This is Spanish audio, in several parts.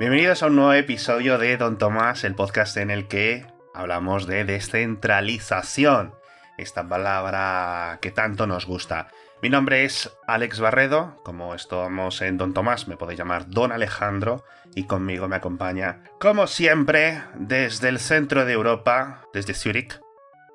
Bienvenidos a un nuevo episodio de Don Tomás, el podcast en el que hablamos de descentralización, esta palabra que tanto nos gusta. Mi nombre es Alex Barredo, como estamos en Don Tomás me podéis llamar Don Alejandro y conmigo me acompaña, como siempre, desde el centro de Europa, desde Zurich,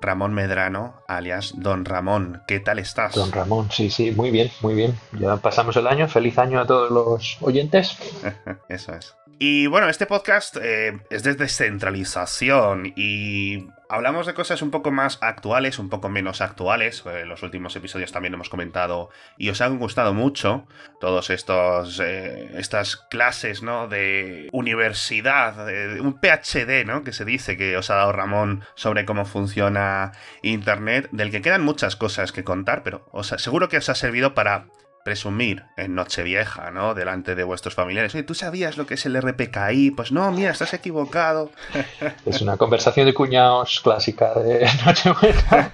Ramón Medrano, alias Don Ramón. ¿Qué tal estás? Don Ramón, sí, sí, muy bien, muy bien. Ya pasamos el año. Feliz año a todos los oyentes. Eso es. Y bueno, este podcast eh, es de descentralización y hablamos de cosas un poco más actuales, un poco menos actuales. En eh, los últimos episodios también hemos comentado y os han gustado mucho todos estos eh, estas clases, ¿no? De universidad, un PhD, ¿no? Que se dice que os ha dado Ramón sobre cómo funciona Internet, del que quedan muchas cosas que contar, pero os, seguro que os ha servido para presumir en Nochevieja, ¿no? Delante de vuestros familiares. Oye, ¿tú sabías lo que es el RPKI? Pues no, mira, estás equivocado. Es una conversación de cuñados clásica de Nochevieja.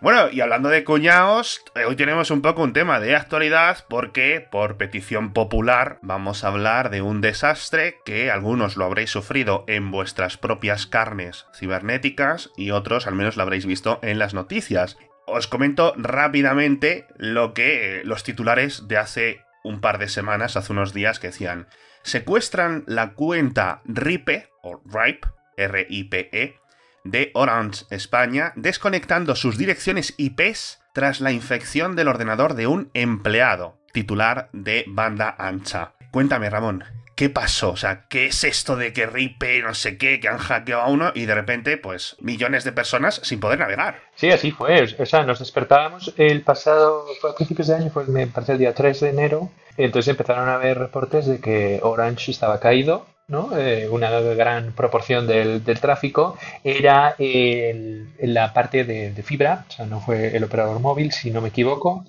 bueno, y hablando de cuñados, eh, hoy tenemos un poco un tema de actualidad porque, por petición popular, vamos a hablar de un desastre que algunos lo habréis sufrido en vuestras propias carnes cibernéticas y otros al menos lo habréis visto en las noticias os comento rápidamente lo que los titulares de hace un par de semanas, hace unos días, que decían: secuestran la cuenta RIPE, o RIPE, R-I-P-E, de Orange España, desconectando sus direcciones IPs tras la infección del ordenador de un empleado, titular de banda ancha. Cuéntame, Ramón, ¿qué pasó? O sea, ¿qué es esto de que Ripe, no sé qué, que han hackeado a uno y de repente, pues, millones de personas sin poder navegar? Sí, así fue. O sea, nos despertábamos el pasado, a principios de año, fue, me parece el día 3 de enero, entonces empezaron a haber reportes de que Orange estaba caído, ¿no? Eh, una gran proporción del, tráfico era en la parte de, de, fibra, o sea, no fue el operador móvil, si no me equivoco,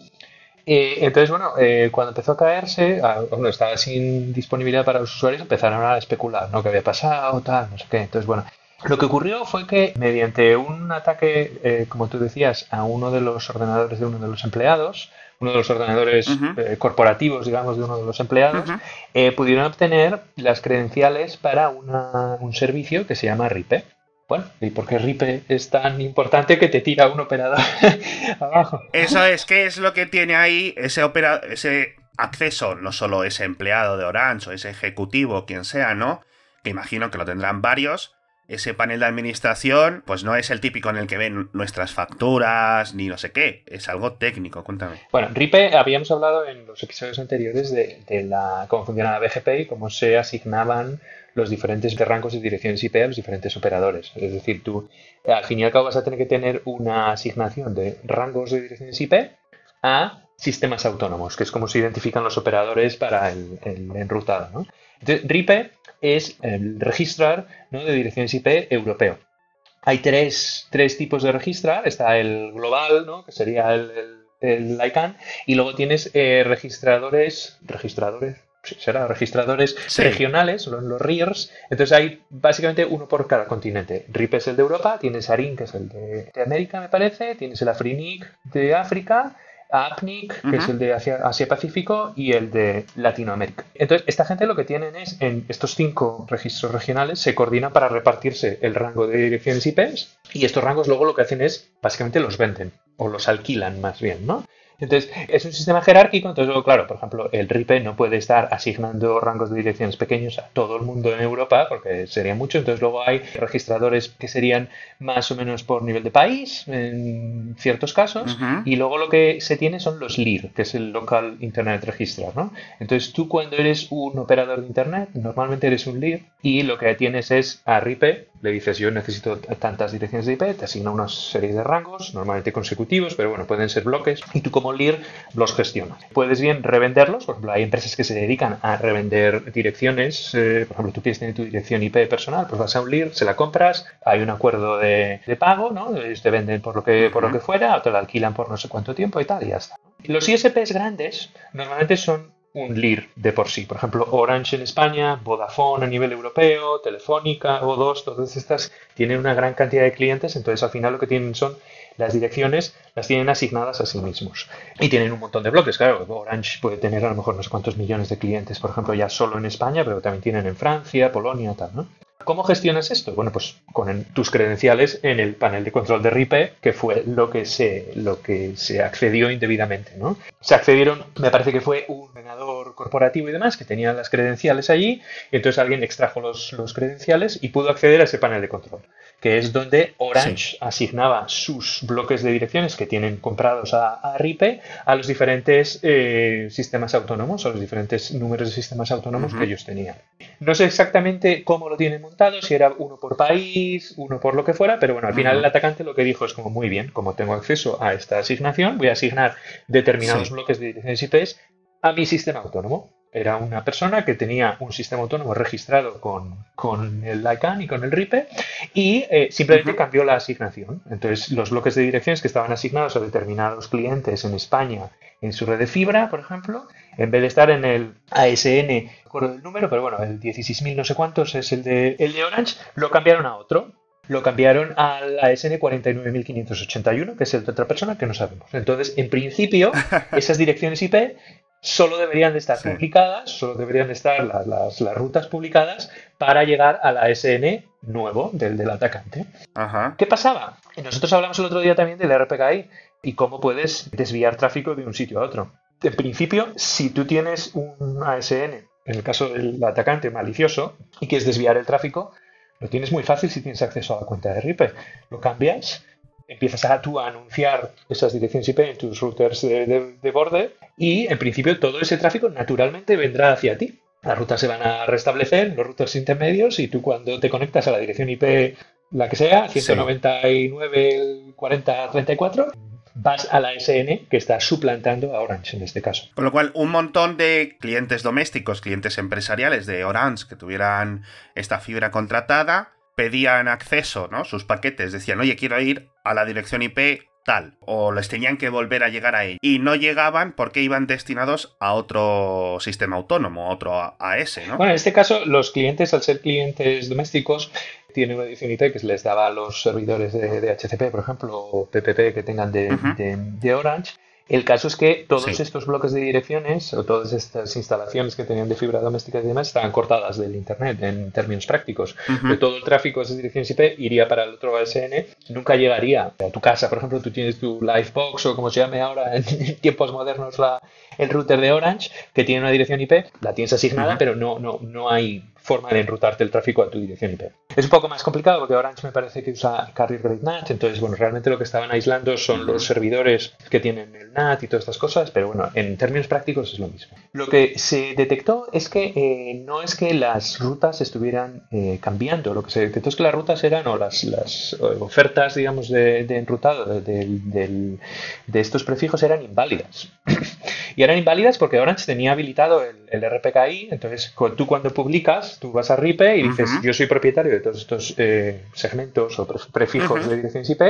eh, entonces, bueno, eh, cuando empezó a caerse, cuando estaba sin disponibilidad para los usuarios, empezaron a especular, ¿no? ¿Qué había pasado? Tal, no sé qué. Entonces, bueno, lo que ocurrió fue que mediante un ataque, eh, como tú decías, a uno de los ordenadores de uno de los empleados, uno de los ordenadores corporativos, digamos, de uno de los empleados, pudieron obtener las credenciales para un servicio que se llama RIPE. Bueno, ¿y por qué RIPE es tan importante que te tira un operador abajo? Eso es, ¿qué es lo que tiene ahí ese, ese acceso? No solo ese empleado de Orange o ese ejecutivo, quien sea, ¿no? Que imagino que lo tendrán varios. Ese panel de administración, pues no es el típico en el que ven nuestras facturas ni no sé qué, es algo técnico, cuéntame. Bueno, RIPE habíamos hablado en los episodios anteriores de, cómo funcionaba BGP y cómo se asignaban los diferentes rangos de direcciones IP a los diferentes operadores. Es decir, tú al fin y al cabo vas a tener que tener una asignación de rangos de direcciones IP a sistemas autónomos, que es como se identifican los operadores para el, enrutado. ¿no? Entonces, RIPE es el registrar de direcciones IP europeo. Hay tres, tipos de registrar. Está el global, ¿no? que sería el, el, ICANN, y luego tienes eh, registradores, registradores, será registradores regionales, los, los RIRs. Entonces hay básicamente uno por cada continente. RIP es el de Europa, tienes ARIN, que es el de, América, me parece, tienes el AFRINIC de África, APNIC, que es el de Asia-Pacífico, y el de Latinoamérica. Entonces, esta gente lo que tienen es, en estos cinco registros regionales, se coordinan para repartirse el rango de direcciones IPs, y estos rangos luego lo que hacen es, básicamente los venden, o los alquilan más bien, ¿no? Entonces, es un sistema jerárquico, entonces, claro, por ejemplo, el RIPE no puede estar asignando rangos de direcciones pequeños a todo el mundo en Europa, porque sería mucho, entonces luego hay registradores que serían más o menos por nivel de país, en ciertos casos, y luego lo que se tiene son los LIR, que es el Local Internet Registrar, ¿no? Entonces, tú cuando eres un operador de Internet, normalmente eres un LIR, y lo que tienes es a RIPE, le dices yo necesito tantas direcciones de IP, te asigna una serie de rangos, normalmente consecutivos, pero bueno, pueden ser bloques, y tú como LIR los gestionas. Puedes bien revenderlos, por ejemplo, hay empresas que se dedican a revender direcciones, eh, por ejemplo, tú quieres tener tu dirección IP personal, pues vas a un LIR, se la compras, hay un acuerdo de, pago, ¿no? Ellos te venden por lo que, por lo que fuera, o te la alquilan por no sé cuánto tiempo y tal, y ya está. Los ISPs grandes normalmente son un LIR de por sí. Por ejemplo, Orange en España, Vodafone a nivel europeo, Telefónica, O2, todas estas tienen una gran cantidad de clientes, entonces al final lo que tienen son las direcciones las tienen asignadas a sí mismos. Y tienen un montón de bloques, claro. Orange puede tener a lo mejor no sé cuántos millones de clientes, por ejemplo, ya solo en España, pero también tienen en Francia, Polonia, tal, ¿no? ¿Cómo gestionas esto? Bueno, pues con tus credenciales en el panel de control de RIPE, que fue lo que se, lo que se accedió indebidamente, ¿no? Se accedieron, me parece que fue un ordenador corporativo y demás, que tenía las credenciales allí, y entonces alguien extrajo los, los credenciales y pudo acceder a ese panel de control que es donde Orange asignaba sus bloques de direcciones que tienen comprados a, RIPE a los diferentes eh, sistemas autónomos, a los diferentes números de sistemas autónomos que ellos tenían. No sé exactamente cómo lo tienen montado, si era uno por país, uno por lo que fuera, pero bueno, al final el atacante lo que dijo es como muy bien, como tengo acceso a esta asignación, voy a asignar determinados bloques de direcciones IPs a mi sistema autónomo. Era una persona que tenía un sistema autónomo registrado con, el ICANN y con el RIPE y eh, simplemente cambió la asignación. Entonces, los bloques de direcciones que estaban asignados a determinados clientes en España en su red de fibra, por ejemplo, en vez de estar en el ASN, no recuerdo el número, pero bueno, el 16.000 no sé cuántos es el de, el de Orange, lo cambiaron a otro lo cambiaron al ASN 49581, que es el de otra persona que no sabemos. Entonces, en principio, esas direcciones IP solo deberían de estar publicadas, solo deberían de estar las, rutas publicadas para llegar a la SN nuevo del, del atacante. ¿Qué pasaba? Nosotros hablamos el otro día también del RPKI y cómo puedes desviar tráfico de un sitio a otro. En principio, si tú tienes un ASN, en el caso del atacante malicioso, y quieres desviar el tráfico, lo tienes muy fácil si tienes acceso a la cuenta de RIPE. Lo cambias empiezas a tú a anunciar esas direcciones IP en tus routers de, borde y en principio todo ese tráfico naturalmente vendrá hacia ti. Las rutas se van a restablecer, los routers intermedios y tú cuando te conectas a la dirección IP, la que sea, 199, 40, 34, vas a la SN que está suplantando a Orange en este caso. Con lo cual, un montón de clientes domésticos, clientes empresariales de Orange que tuvieran esta fibra contratada, pedían acceso, ¿no? Sus paquetes decían, oye, quiero ir a la dirección IP tal, o les tenían que volver a llegar a él. Y no llegaban porque iban destinados a otro sistema autónomo, a otro AS, ¿no? Bueno, en este caso, los clientes, al ser clientes domésticos, tienen una dirección IP que se les daba a los servidores de, de HCP, por ejemplo, o PPP que tengan de, de Orange, el caso es que todos estos bloques de direcciones o todas estas instalaciones que tenían de fibra doméstica y demás estaban cortadas del Internet en términos prácticos. todo el tráfico de esas direcciones IP iría para el otro ASN, nunca llegaría a tu casa. Por ejemplo, tú tienes tu Livebox o como se llame ahora en tiempos modernos la, el router de Orange que tiene una dirección IP, la tienes asignada, pero no, no, no hay forma de enrutarte el tráfico a tu dirección IP. Es un poco más complicado porque Orange me parece que usa Carrier Grade NAT, entonces, bueno, realmente lo que estaban aislando son los servidores que tienen el NAT y todas estas cosas, pero bueno, en términos prácticos es lo mismo. Lo que se detectó es que eh, no es que las rutas estuvieran eh, cambiando, lo que se detectó es que las rutas eran, o las, las eh, ofertas, digamos, de, enrutado de, de estos prefijos eran inválidas. Y eran inválidas porque Orange tenía habilitado el, el RPKI, entonces tú cuando publicas, tú vas a RIPE y dices, yo soy propietario de todos estos eh, segmentos o prefijos de direcciones IP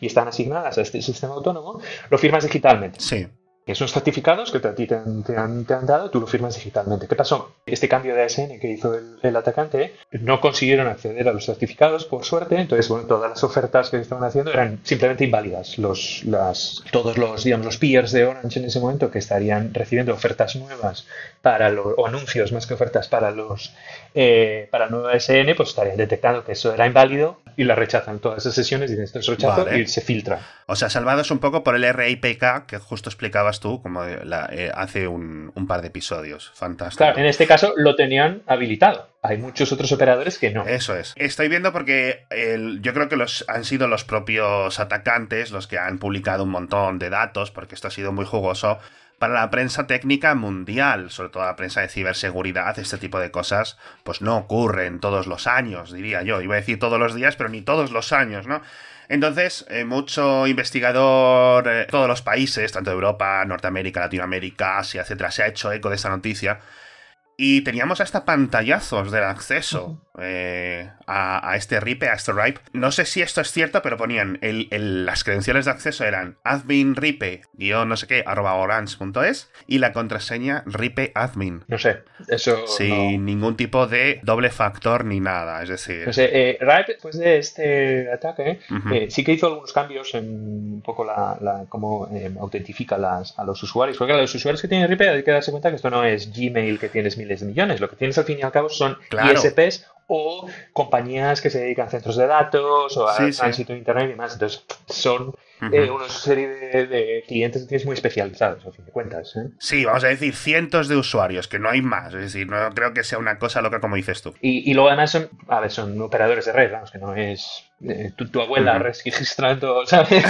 y están asignadas a este sistema autónomo, lo firmas digitalmente. Sí. Esos certificados que a ti te han, dado, tú lo firmas digitalmente. ¿Qué pasó? Este cambio de ASN que hizo el, atacante, no consiguieron acceder a los certificados, por suerte. Entonces, bueno, todas las ofertas que estaban haciendo eran simplemente inválidas. Los, las, todos los, digamos, los peers de Orange en ese momento que estarían recibiendo ofertas nuevas para los, o anuncios más que ofertas para los, eh, para el nuevo ASN, pues estarían detectando que eso era inválido y la rechazan todas esas sesiones, y esto es rechazo y se filtra. O sea, salvados un poco por el RIPK que justo explicabas tú como eh, hace un, par de episodios. Fantástico. Claro, en este caso lo tenían habilitado. Hay muchos otros operadores que no. Eso es. Estoy viendo porque yo creo que los, han sido los propios atacantes los que han publicado un montón de datos, porque esto ha sido muy jugoso para la prensa técnica mundial, sobre todo la prensa de ciberseguridad, este tipo de cosas, pues no ocurren todos los años, diría yo. Iba a decir todos los días, pero ni todos los años, ¿no? Entonces, eh, mucho investigador, de eh, todos los países, tanto Europa, Norteamérica, Latinoamérica, Asia, etcétera, se ha hecho eco de esta noticia. Y teníamos hasta pantallazos del acceso eh, a, este RIPE, a este RIPE. No sé si esto es cierto, pero ponían el, las credenciales de acceso eran admin ripe no sé qué arroba orange.es y la contraseña ripe admin. No sé, eso. Sin ningún tipo de doble factor ni nada, es decir. No sé, eh, RIPE, después de este ataque, eh, sí que hizo algunos cambios en un poco la, cómo autentifica las, a los usuarios. Porque a los usuarios que tienen RIPE hay que darse cuenta que esto no es Gmail que tienes miles de millones. Lo que tienes al fin y al cabo son ISPs o compañías que se dedican a centros de datos o a tránsito de internet y más. Entonces, son eh, una serie de, clientes que tienes muy especializados, a fin de cuentas. ¿eh? Sí, vamos a decir cientos de usuarios, que no hay más. Es decir, no creo que sea una cosa loca como dices tú. Y, y luego además son, a ver, son operadores de red, vamos, que no es eh, tu, abuela registrando ¿sabes?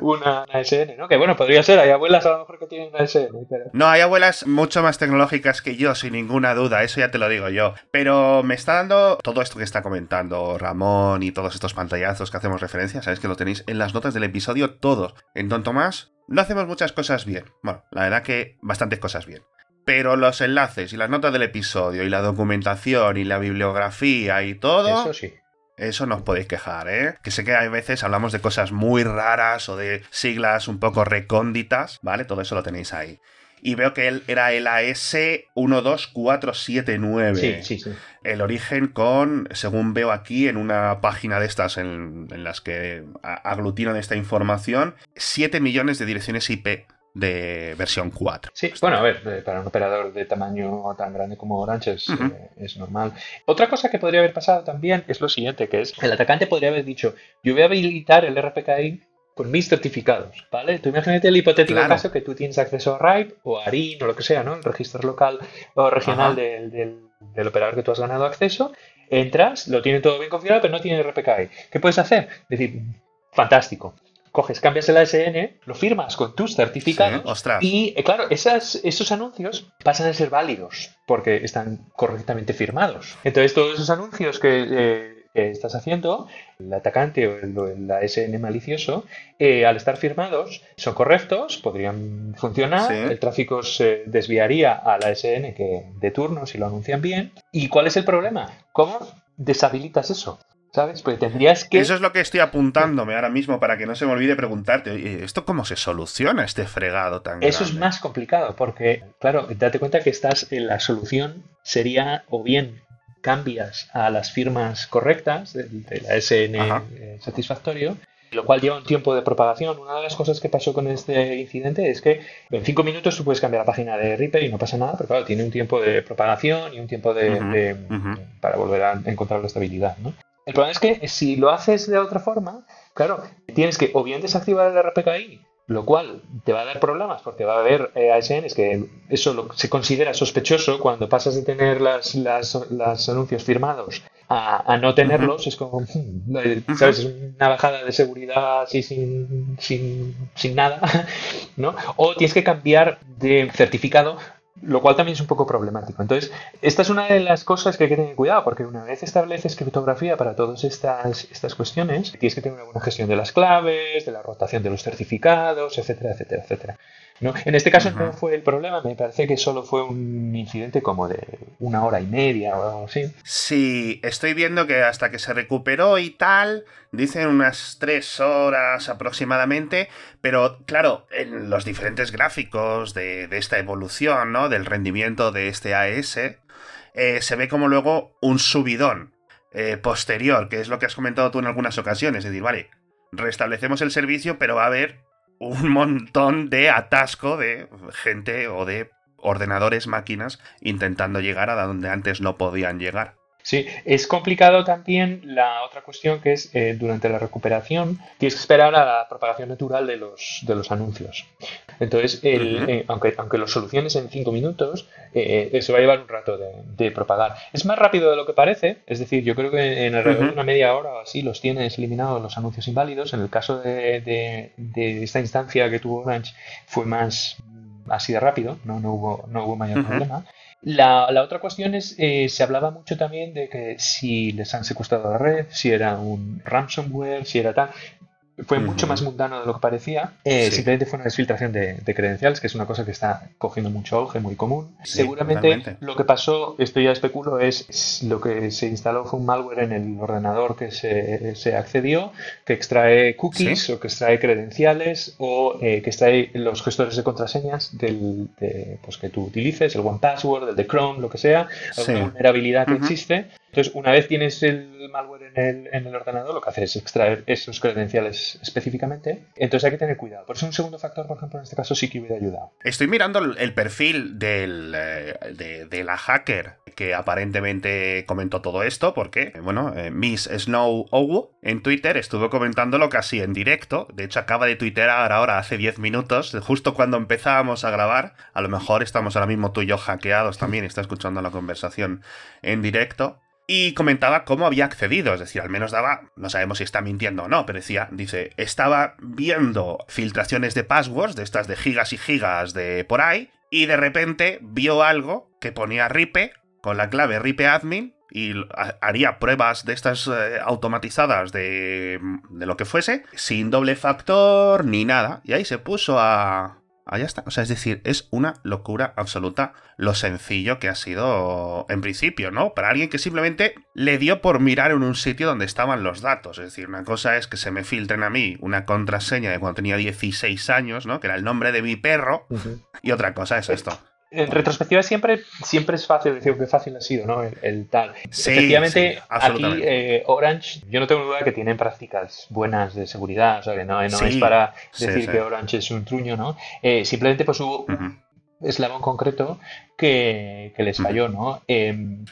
una, ASN, ¿no? Que bueno, podría ser, hay abuelas a lo mejor que tienen una ASN. No, hay abuelas mucho más tecnológicas que yo, sin ninguna duda, eso ya te lo digo yo. Pero me está dando todo esto que está comentando Ramón y todos estos pantallazos que hacemos referencia, sabes que lo tenéis en las notas del episodio todos. En Tonto Más no hacemos muchas cosas bien. Bueno, la verdad que bastantes cosas bien. Pero los enlaces y las notas del episodio y la documentación y la bibliografía y todo... Eso sí eso no os podéis quejar, ¿eh? Que sé que hay veces hablamos de cosas muy raras o de siglas un poco recónditas, ¿vale? Todo eso lo tenéis ahí. Y veo que él era el AS12479. Sí, sí, sí. El origen con, según veo aquí en una página de estas en, en las que aglutinan esta información, 7 millones de direcciones IP de versión 4. Sí, bueno, a ver, para un operador de tamaño tan grande como Orange es, eh, es, normal. Otra cosa que podría haber pasado también es lo siguiente, que es el atacante podría haber dicho, yo voy a habilitar el RPKI con mis certificados, ¿vale? Tú imagínate el hipotético caso que tú tienes acceso a RIPE o a ARIN o lo que sea, ¿no? El registro local o regional del, del, operador que tú has ganado acceso, entras, lo tiene todo bien configurado, pero no tiene RPKI. ¿Qué puedes hacer? Decir, fantástico coges, cambias el ASN, lo firmas con tus certificados y, eh, claro, esas, esos anuncios pasan a ser válidos porque están correctamente firmados. Entonces, todos esos anuncios que, eh, estás haciendo, el atacante o el, ASN malicioso, eh, al estar firmados, son correctos, podrían funcionar, el tráfico se desviaría al ASN que de turno si lo anuncian bien. ¿Y cuál es el problema? ¿Cómo deshabilitas eso? ¿Sabes? Pues tendrías que. Eso es lo que estoy apuntándome ahora mismo para que no se me olvide preguntarte, ¿esto cómo se soluciona este fregado tan Eso es más complicado porque, claro, date cuenta que estás en la solución sería o bien cambias a las firmas correctas de, la SN satisfactorio, lo cual lleva un tiempo de propagación. Una de las cosas que pasó con este incidente es que en cinco minutos tú puedes cambiar la página de Reaper y no pasa nada, pero claro, tiene un tiempo de propagación y un tiempo de, para volver a encontrar la estabilidad. ¿no? El problema es que si lo haces de otra forma, claro, tienes que o bien desactivar el RPKI, lo cual te va a dar problemas porque va a haber eh, ASNs que eso se considera sospechoso cuando pasas de tener las, las, anuncios firmados a, no tenerlos. Es como, hmm, ¿sabes? Es una bajada de seguridad así sin, sin, sin nada, ¿no? O tienes que cambiar de certificado lo cual también es un poco problemático. Entonces, esta es una de las cosas que hay que tener cuidado, porque una vez estableces criptografía para todas estas, estas cuestiones, tienes que tener una buena gestión de las claves, de la rotación de los certificados, etcétera, etcétera, etcétera. En este caso no fue el problema, me parece que solo fue un incidente como de una hora y media o algo así. Sí, estoy viendo que hasta que se recuperó y tal, dicen unas tres horas aproximadamente, pero claro, en los diferentes gráficos de, esta evolución, ¿no? Del rendimiento de este AES, eh, se ve como luego un subidón eh, posterior, que es lo que has comentado tú en algunas ocasiones, es decir, vale, restablecemos el servicio, pero va a haber un montón de atasco de gente o de ordenadores, máquinas, intentando llegar a donde antes no podían llegar. Sí, es complicado también la otra cuestión que es eh, durante la recuperación tienes que esperar a la propagación natural de los, de los anuncios. Entonces, eh, aunque, aunque lo soluciones en cinco minutos, eh, eso va a llevar un rato de, propagar. Es más rápido de lo que parece, es decir, yo creo que en alrededor de una media hora o así los tienes eliminados los anuncios inválidos. En el caso de, esta instancia que tuvo Orange fue más así de rápido, no, no, hubo, no hubo mayor problema. La, otra cuestión es, eh, se hablaba mucho también de que si les han secuestrado la red, si era un ransomware, si era tal. Fue mucho más mundano de lo que parecía. Eh, simplemente fue una desfiltración de, credenciales, que es una cosa que está cogiendo mucho auge, muy común. Seguramente lo que pasó, esto ya especulo, es, lo que se instaló fue un malware en el ordenador que se, accedió, que extrae cookies o que extrae credenciales o eh, que extrae los gestores de contraseñas del, pues que tú utilices, el One Password, el de Chrome, lo que sea, alguna vulnerabilidad que existe entonces, una vez tienes el malware en el, en el, ordenador, lo que hace es extraer esos credenciales específicamente. Entonces hay que tener cuidado. Por eso un segundo factor, por ejemplo, en este caso sí que hubiera ayudado. Estoy mirando el perfil del, eh, de, la hacker que aparentemente comentó todo esto, porque, bueno, eh, Miss Snow Owu en Twitter estuvo comentándolo casi en directo. De hecho, acaba de tuitear ahora hace 10 minutos, justo cuando empezábamos a grabar. A lo mejor estamos ahora mismo tú y yo hackeados también, está escuchando la conversación en directo y comentaba cómo había accedido, es decir, al menos daba, no sabemos si está mintiendo o no, pero decía, dice, estaba viendo filtraciones de passwords, de estas de gigas y gigas de por ahí, y de repente vio algo que ponía RIPE con la clave RIPE admin y haría pruebas de estas eh, automatizadas de, de lo que fuese, sin doble factor ni nada, y ahí se puso a, Allá está. O sea, es decir, es una locura absoluta lo sencillo que ha sido en principio, ¿no? Para alguien que simplemente le dio por mirar en un sitio donde estaban los datos. Es decir, una cosa es que se me filtren a mí una contraseña de cuando tenía 16 años, ¿no? Que era el nombre de mi perro. Y otra cosa es esto en retrospectiva siempre, siempre es fácil decir que fácil ha sido, ¿no? El, tal. Efectivamente, aquí eh, Orange, yo no tengo duda que tienen prácticas buenas de seguridad, o sea, que no, es para decir que Orange es un truño, ¿no? Eh, simplemente pues hubo un eslabón concreto que, les falló, ¿no? Em,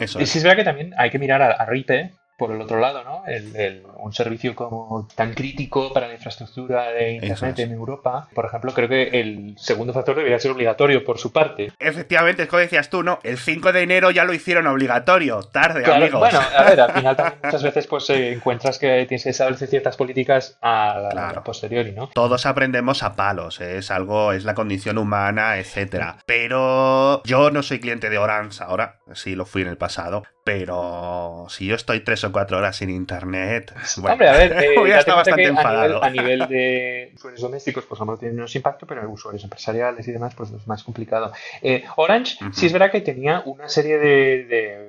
Eso es. es verdad que también hay que mirar a, a Ripe, por el otro lado, ¿no? El, un servicio como tan crítico para la infraestructura de Internet en Europa, por ejemplo, creo que el segundo factor debería ser obligatorio por su parte. Efectivamente, es como decías tú, ¿no? El 5 de enero ya lo hicieron obligatorio, tarde, amigos. Bueno, a ver, al final también muchas veces pues eh, encuentras que tienes que establecer ciertas políticas a la, posteriori, ¿no? Todos aprendemos a palos, ¿eh? es algo, es la condición humana, etcétera. Pero yo no soy cliente de Orange ahora, sí lo fui en el pasado, pero si yo estoy tres o cuatro horas sin internet, bueno, Hombre, a ver, eh, bastante enfadado. A nivel, de usuarios domésticos, pues no tiene menos impacto, pero en usuarios empresariales y demás, pues es más complicado. Eh, Orange, sí es verdad que tenía una serie de,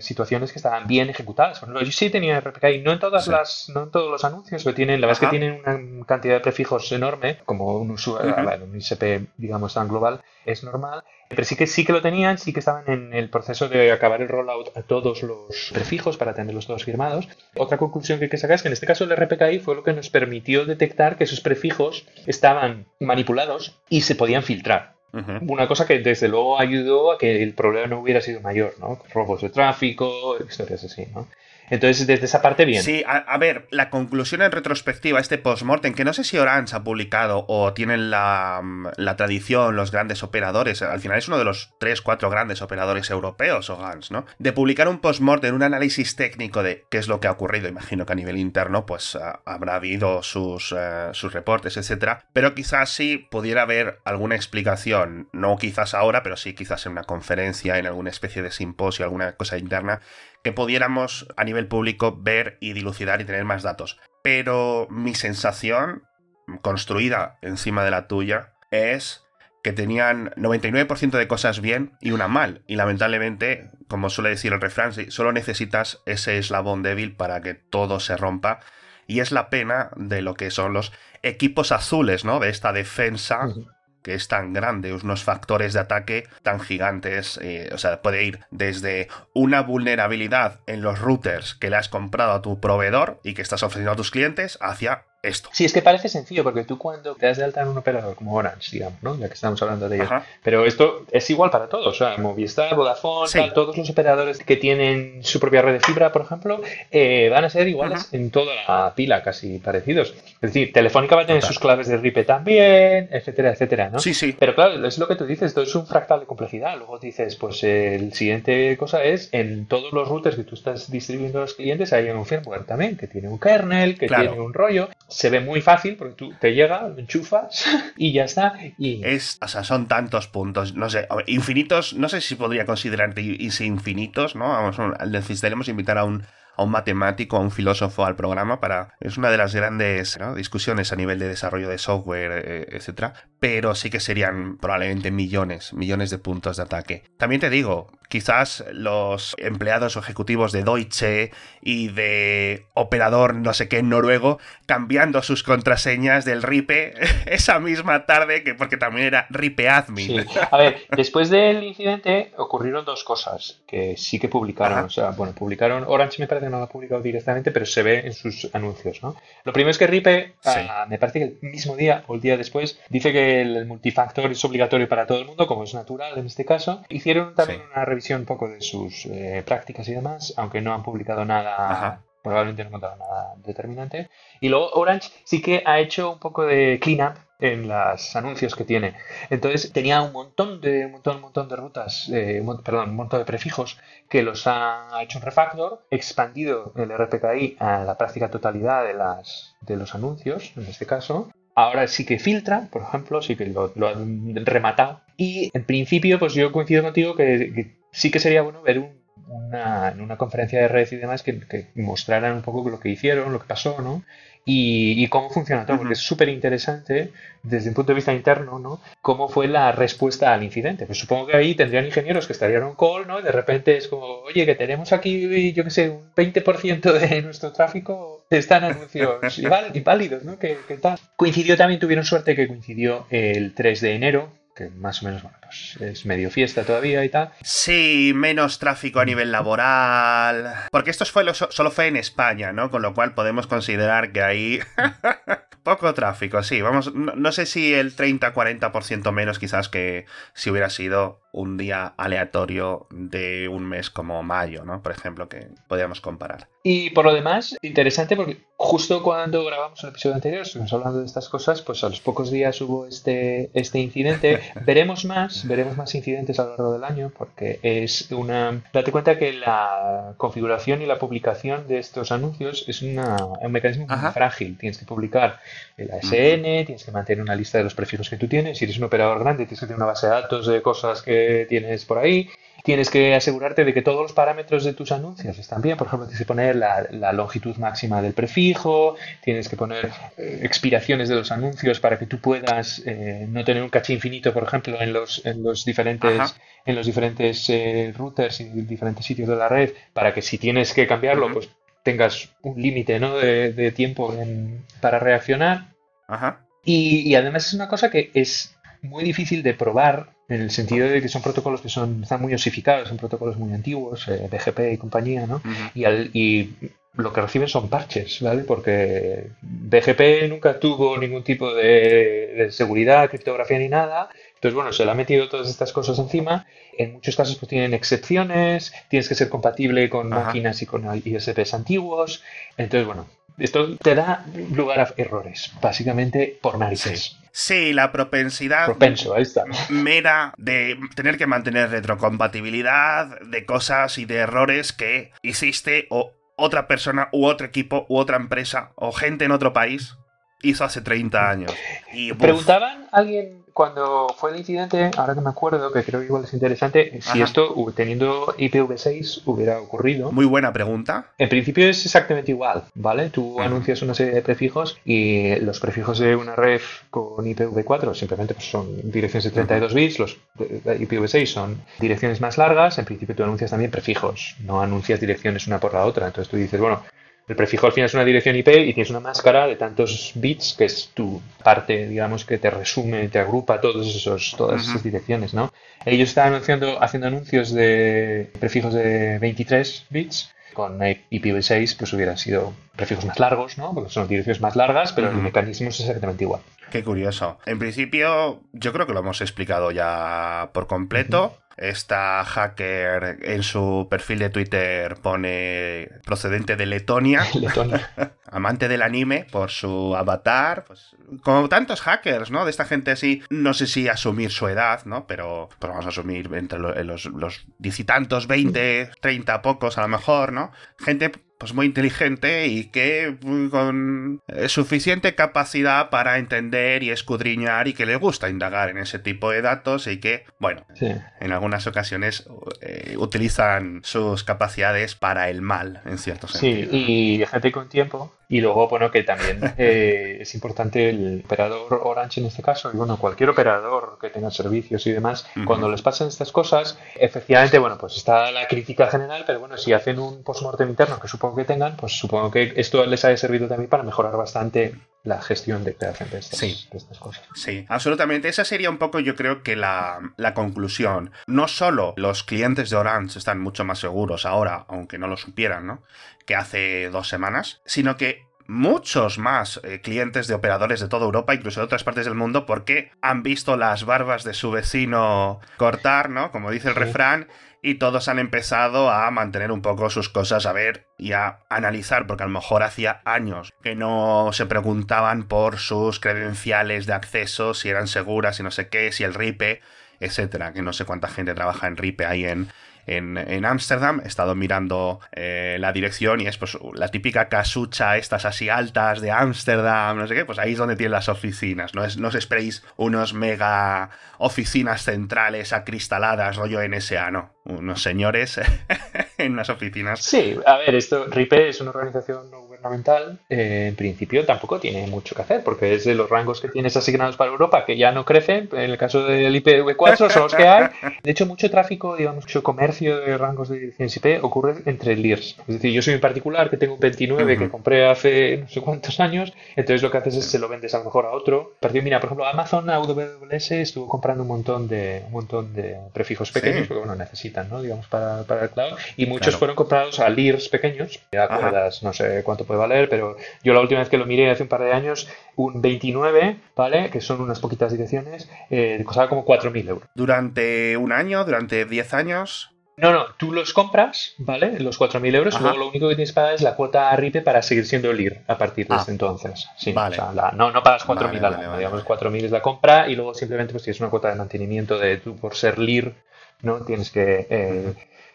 situaciones que estaban bien ejecutadas. Por ejemplo, yo sí tenía RPKI, no en todas las, no en todos los anuncios, pero tienen, la verdad es que tienen una cantidad de prefijos enorme, como un usuario, un ISP, digamos, tan global, es normal. Pero sí que sí que lo tenían, sí que estaban en el proceso de acabar el rollout a todos los prefijos para tenerlos todos firmados. Otra conclusión que hay que sacar es que en este caso el RPKI fue lo que nos permitió detectar que esos prefijos estaban manipulados y se podían filtrar. Una cosa que desde luego ayudó a que el problema no hubiera sido mayor, ¿no? Robos de tráfico, historias así, ¿no? Entonces, desde esa parte, bien. Sí, a, ver, la conclusión en retrospectiva, este post-mortem, que no sé si Orange ha publicado o tienen la, la, tradición, los grandes operadores, al final es uno de los tres, cuatro grandes operadores europeos, Orange, ¿no? De publicar un post-mortem, un análisis técnico de qué es lo que ha ocurrido. Imagino que a nivel interno, pues habrá habido sus, uh, sus reportes, etcétera. Pero quizás sí pudiera haber alguna explicación, no quizás ahora, pero sí quizás en una conferencia, en alguna especie de simposio, alguna cosa interna, que pudiéramos a nivel público ver y dilucidar y tener más datos. Pero mi sensación, construida encima de la tuya, es que tenían 99% de cosas bien y una mal. Y lamentablemente, como suele decir el refrán, solo necesitas ese eslabón débil para que todo se rompa. Y es la pena de lo que son los equipos azules, ¿no? De esta defensa que es tan grande, unos factores de ataque tan gigantes, eh, o sea, puede ir desde una vulnerabilidad en los routers que le has comprado a tu proveedor y que estás ofreciendo a tus clientes hacia esto. Sí, es que parece sencillo, porque tú cuando te das de alta en un operador como Orange, digamos, ¿no? Ya que estamos hablando de ello. Pero esto es igual para todos. O sea, Movistar, Vodafone, todos los operadores que tienen su propia red de fibra, por ejemplo, eh, van a ser iguales en toda la pila, casi parecidos. Es decir, Telefónica va a tener sus claves de RIPE también, etcétera, etcétera, ¿no? Sí, sí. Pero claro, es lo que tú dices, esto es un fractal de complejidad. Luego dices, pues el siguiente cosa es, en todos los routers que tú estás distribuyendo a los clientes hay un firmware también, que tiene un kernel, que tiene un rollo se ve muy fácil porque tú te llega, lo enchufas y ya está. Y... Es, o sea, son tantos puntos, no sé, infinitos, no sé si podría considerarte infinitos, ¿no? Vamos, necesitaremos invitar a un, a un matemático, a un filósofo al programa para... Es una de las grandes discusiones a nivel de desarrollo de software, eh, etcétera. Pero sí que serían probablemente millones, millones de puntos de ataque. También te digo, quizás los empleados o ejecutivos de Deutsche y de operador no sé qué noruego cambiando sus contraseñas del RIPE esa misma tarde, que porque también era RIPE admin. A ver, después del incidente ocurrieron dos cosas que sí que publicaron. O sea, bueno, publicaron, Orange me parece que no lo ha publicado directamente, pero se ve en sus anuncios, ¿no? Lo primero es que RIPE, ah, me parece que el mismo día o el día después, dice que el multifactor es obligatorio para todo el mundo, como es natural en este caso. Hicieron también una revisión un poco de sus eh, prácticas y demás, aunque no han publicado nada probablemente no encontrado nada determinante. Y luego Orange sí que ha hecho un poco de cleanup en los anuncios que tiene. Entonces tenía un montón de un montón, un montón de rutas, eh, perdón, un montón de prefijos que los ha hecho un refactor, expandido el RPKI a la práctica totalidad de las de los anuncios, en este caso. Ahora sí que filtra, por ejemplo, sí que lo, han rematado. Y en principio, pues yo coincido contigo que sí que sería bueno ver un una, en una conferencia de red y demás que, mostraran un poco lo que hicieron, lo que pasó, ¿no? Y, cómo funciona todo, porque es súper interesante desde un punto de vista interno, ¿no? Cómo fue la respuesta al incidente. Pues supongo que ahí tendrían ingenieros que estarían en call, ¿no? Y de repente es como, oye, que tenemos aquí, yo qué sé, un 20% de nuestro tráfico están anuncios inválidos, ¿no? ¿Qué, ¿Qué tal? Coincidió también, tuvieron suerte que coincidió el 3 de enero, que más o menos, bueno, pues es medio fiesta todavía y tal. Sí, menos tráfico a nivel laboral. Porque esto solo fue en España, ¿no? Con lo cual podemos considerar que ahí poco tráfico, sí. Vamos, no, sé si el 30-40% menos quizás que si hubiera sido un día aleatorio de un mes como mayo, ¿no? Por ejemplo, que podríamos comparar. Y por lo demás, interesante porque justo cuando grabamos el episodio anterior, estuvimos hablando de estas cosas, pues a los pocos días hubo este, este incidente. veremos más, veremos más incidentes a lo largo del año porque es una... Date cuenta que la configuración y la publicación de estos anuncios es una, un mecanismo muy frágil. Tienes que publicar el ASN, tienes que mantener una lista de los prefijos que tú tienes. Si eres un operador grande, tienes que tener una base de datos de cosas que tienes por ahí. Tienes que asegurarte de que todos los parámetros de tus anuncios están bien. Por ejemplo, tienes que poner la, longitud máxima del prefijo, tienes que poner eh, expiraciones de los anuncios para que tú puedas eh, no tener un caché infinito, por ejemplo, en los, en los diferentes, en los diferentes eh, routers y diferentes sitios de la red, para que si tienes que cambiarlo, pues tengas un límite ¿no? de, tiempo para reaccionar. Y, y además es una cosa que es muy difícil de probar en el sentido de que son protocolos que son, están muy osificados, son protocolos muy antiguos, eh, BGP y compañía, ¿no? y, y, lo que reciben son parches, ¿vale? Porque BGP nunca tuvo ningún tipo de, seguridad, criptografía ni nada. Entonces, bueno, se le ha metido todas estas cosas encima. En muchos casos pues tienen excepciones, tienes que ser compatible con máquinas y con ISPs antiguos. Entonces, bueno, esto te da lugar a errores, básicamente por narices. Sí, la propensidad Propenso, ahí está. mera de tener que mantener retrocompatibilidad de cosas y de errores que hiciste o otra persona u otro equipo u otra empresa o gente en otro país hizo hace 30 años. Y, Preguntaban alguien cuando fue el incidente, ahora que me acuerdo, que creo que igual es interesante, si esto, teniendo IPv6, hubiera ocurrido. Muy buena pregunta. En principio es exactamente igual, ¿vale? Tú anuncias una serie de prefijos y los prefijos de una red con IPv4 simplemente pues, son direcciones de 32 bits, los IPv6 son direcciones más largas, en principio tú anuncias también prefijos, no anuncias direcciones una por la otra. Entonces tú dices, bueno, el prefijo al final es una dirección IP y tienes una máscara de tantos bits que es tu parte, digamos, que te resume, te agrupa todos esos, todas esas direcciones, ¿no? Ellos estaban haciendo, haciendo anuncios de prefijos de 23 bits. Con IPv6 pues hubieran sido prefijos más largos, ¿no? Porque son direcciones más largas, pero el mecanismo es exactamente igual. Qué curioso. En principio, yo creo que lo hemos explicado ya por completo. Esta hacker en su perfil de Twitter pone procedente de Letonia. Amante del anime por su avatar. Pues, como tantos hackers, ¿no? De esta gente así. No sé si asumir su edad, ¿no? Pero, pues vamos a asumir entre los, los, diez y tantos, 20, 30 pocos a lo mejor, ¿no? Gente pues muy inteligente y que mm, con eh, suficiente capacidad para entender y escudriñar y que le gusta indagar en ese tipo de datos y que, bueno, en algunas ocasiones eh, utilizan sus capacidades para el mal, en cierto sentido. Sí, y gente con tiempo y luego, bueno, que también eh, es importante el operador Orange en este caso, y bueno, cualquier operador que tenga servicios y demás, cuando les pasen estas cosas, efectivamente, bueno, pues está la crítica general, pero bueno, si hacen un postmortem interno, que supongo que tengan, pues supongo que esto les haya servido también para mejorar bastante la gestión de, de estas, cosas. Sí, absolutamente. Esa sería un poco, yo creo que la, la conclusión. No solo los clientes de Orange están mucho más seguros ahora, aunque no lo supieran, ¿no? que hace dos semanas, sino que muchos más eh, clientes de operadores de toda Europa, incluso de otras partes del mundo, porque han visto las barbas de su vecino cortar, ¿no? Como dice el refrán, y todos han empezado a mantener un poco sus cosas a ver y a analizar, porque a lo mejor hacía años que no se preguntaban por sus credenciales de acceso, si eran seguras, y no sé qué, si el RIPE, etcétera, que no sé cuánta gente trabaja en RIPE ahí en, en Ámsterdam. He estado mirando eh, la dirección y es pues la típica casucha, estas así altas de Ámsterdam, no sé qué, pues ahí es donde tienen las oficinas. No, es, no os esperéis unos mega oficinas centrales acristaladas, rollo NSA, no. Unos señores en unas oficinas. Sí, a ver, esto, RIPE es una organización gubernamental, eh, en principio tampoco tiene mucho que hacer, porque es de los rangos que tienes asignados para Europa que ya no crecen. En el caso del IPv4 son los que hay. De hecho, mucho tráfico, digamos, mucho comercio de rangos de dirección IP ocurre entre LIRs. Es decir, yo soy un particular que tengo un 29 que compré hace no sé cuántos años, entonces lo que haces es se lo vendes a lo mejor a otro. mira, por ejemplo, Amazon AWS estuvo comprando un montón de, un montón de prefijos pequeños, porque bueno, necesitan, ¿no? Digamos, para, para el cloud. Y muchos fueron comprados a LIRs pequeños, ya acuerdas, no sé cuánto puede valer, pero yo la última vez que lo miré hace un par de años, un 29, ¿vale? Que son unas poquitas direcciones, eh, costaba como 4.000 euros. ¿Durante un año? ¿Durante 10 años? No, no, tú los compras, ¿vale? Los 4.000 euros, luego lo único que tienes que pagar es la cuota a RIPE para seguir siendo LIR a partir de ah. ese entonces. Sí, o sea, no, no pagas 4.000 al año, digamos 4.000 es la compra y luego simplemente pues tienes una cuota de mantenimiento de tú por ser LIR, ¿no? Tienes que eh,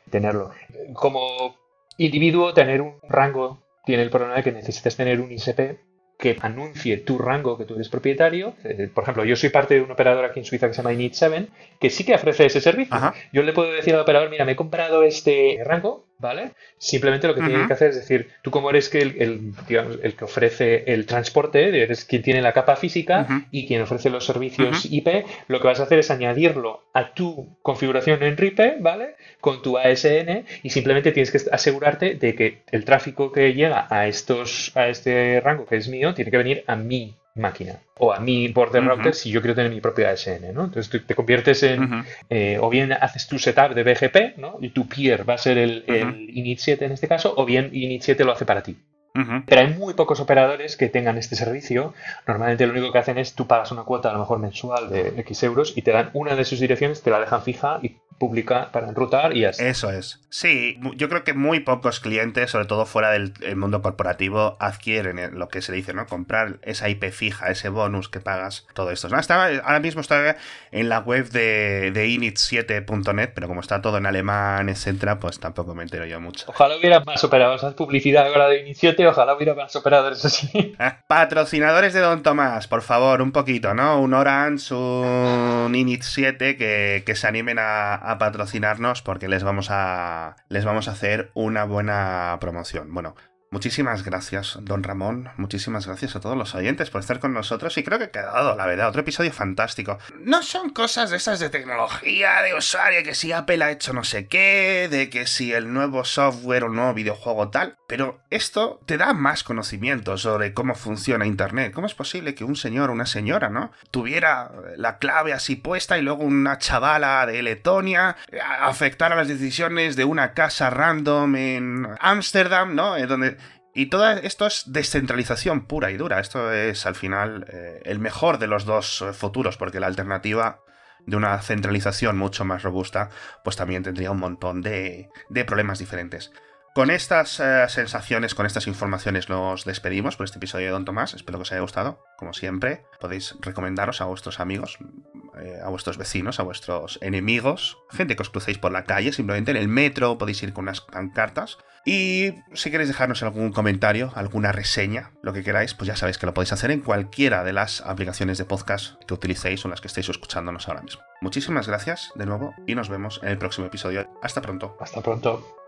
tenerlo. Como individuo, tener un rango tiene el problema de que necesitas tener un ISP que anuncie tu rango que tú eres propietario. Eh, por ejemplo, yo soy parte de un operador aquí en Suiza que se llama Init7, que sí que ofrece ese servicio. Yo le puedo decir al operador, mira, me he comprado este rango, ¿vale? Simplemente lo que tiene que hacer es decir, tú como eres que el, digamos, el que ofrece el transporte, eres quien tiene la capa física y quien ofrece los servicios IP, lo que vas a hacer es añadirlo a tu configuración en RIPE, ¿vale? Con tu ASN y simplemente tienes que asegurarte de que el tráfico que llega a estos a este rango que es mío tiene que venir a mi máquina o a mi border router si yo quiero tener mi propia ASN, ¿no? Entonces te, conviertes en, eh, o bien haces tu setup de BGP, ¿no? Y tu peer va a ser el, el Init 7 en este caso, o bien Init 7 lo hace para ti. Pero hay muy pocos operadores que tengan este servicio. Normalmente lo único que hacen es tú pagas una cuota a lo mejor mensual de X euros y te dan una de sus direcciones, te la dejan fija y pública para enrutar y así. Eso es. Sí, yo creo que muy pocos clientes, sobre todo fuera del mundo corporativo, adquieren lo que se dice, ¿no? Comprar esa IP fija, ese bonus que pagas, todo esto. ¿no? Estaba, ahora mismo estaba en la web de, de init7.net, pero como está todo en alemán, etcétera, pues tampoco me entero yo mucho. Ojalá hubiera más operadores, publicidad ahora de Init7, ojalá hubiera más operadores así. Patrocinadores de Don Tomás, por favor, un poquito, ¿no? Un Orange, un Init7 que, que se animen a a patrocinarnos porque les vamos a, les vamos a hacer una buena promoción. Bueno, Muchísimas gracias, don Ramón. Muchísimas gracias a todos los oyentes por estar con nosotros. Y creo que ha quedado, la verdad, otro episodio fantástico. No son cosas de esas de tecnología, de usuario, que si Apple ha hecho no sé qué, de que si el nuevo software o nuevo videojuego tal. Pero esto te da más conocimiento sobre cómo funciona Internet. ¿Cómo es posible que un señor o una señora, ¿no? Tuviera la clave así puesta y luego una chavala de Letonia afectara las decisiones de una casa random en Ámsterdam, ¿no? En donde y todo esto es descentralización pura y dura. Esto es al final eh, el mejor de los dos eh, futuros, porque la alternativa de una centralización mucho más robusta, pues también tendría un montón de, de problemas diferentes. Con estas eh, sensaciones, con estas informaciones nos despedimos por este episodio de Don Tomás. Espero que os haya gustado. Como siempre, podéis recomendaros a vuestros amigos eh, a vuestros vecinos, a vuestros enemigos, gente que os crucéis por la calle, simplemente en el metro podéis ir con unas pancartas. Y si queréis dejarnos algún comentario, alguna reseña, lo que queráis, pues ya sabéis que lo podéis hacer en cualquiera de las aplicaciones de podcast que utilicéis o las que estéis escuchándonos ahora mismo. Muchísimas gracias de nuevo y nos vemos en el próximo episodio. Hasta pronto. Hasta pronto.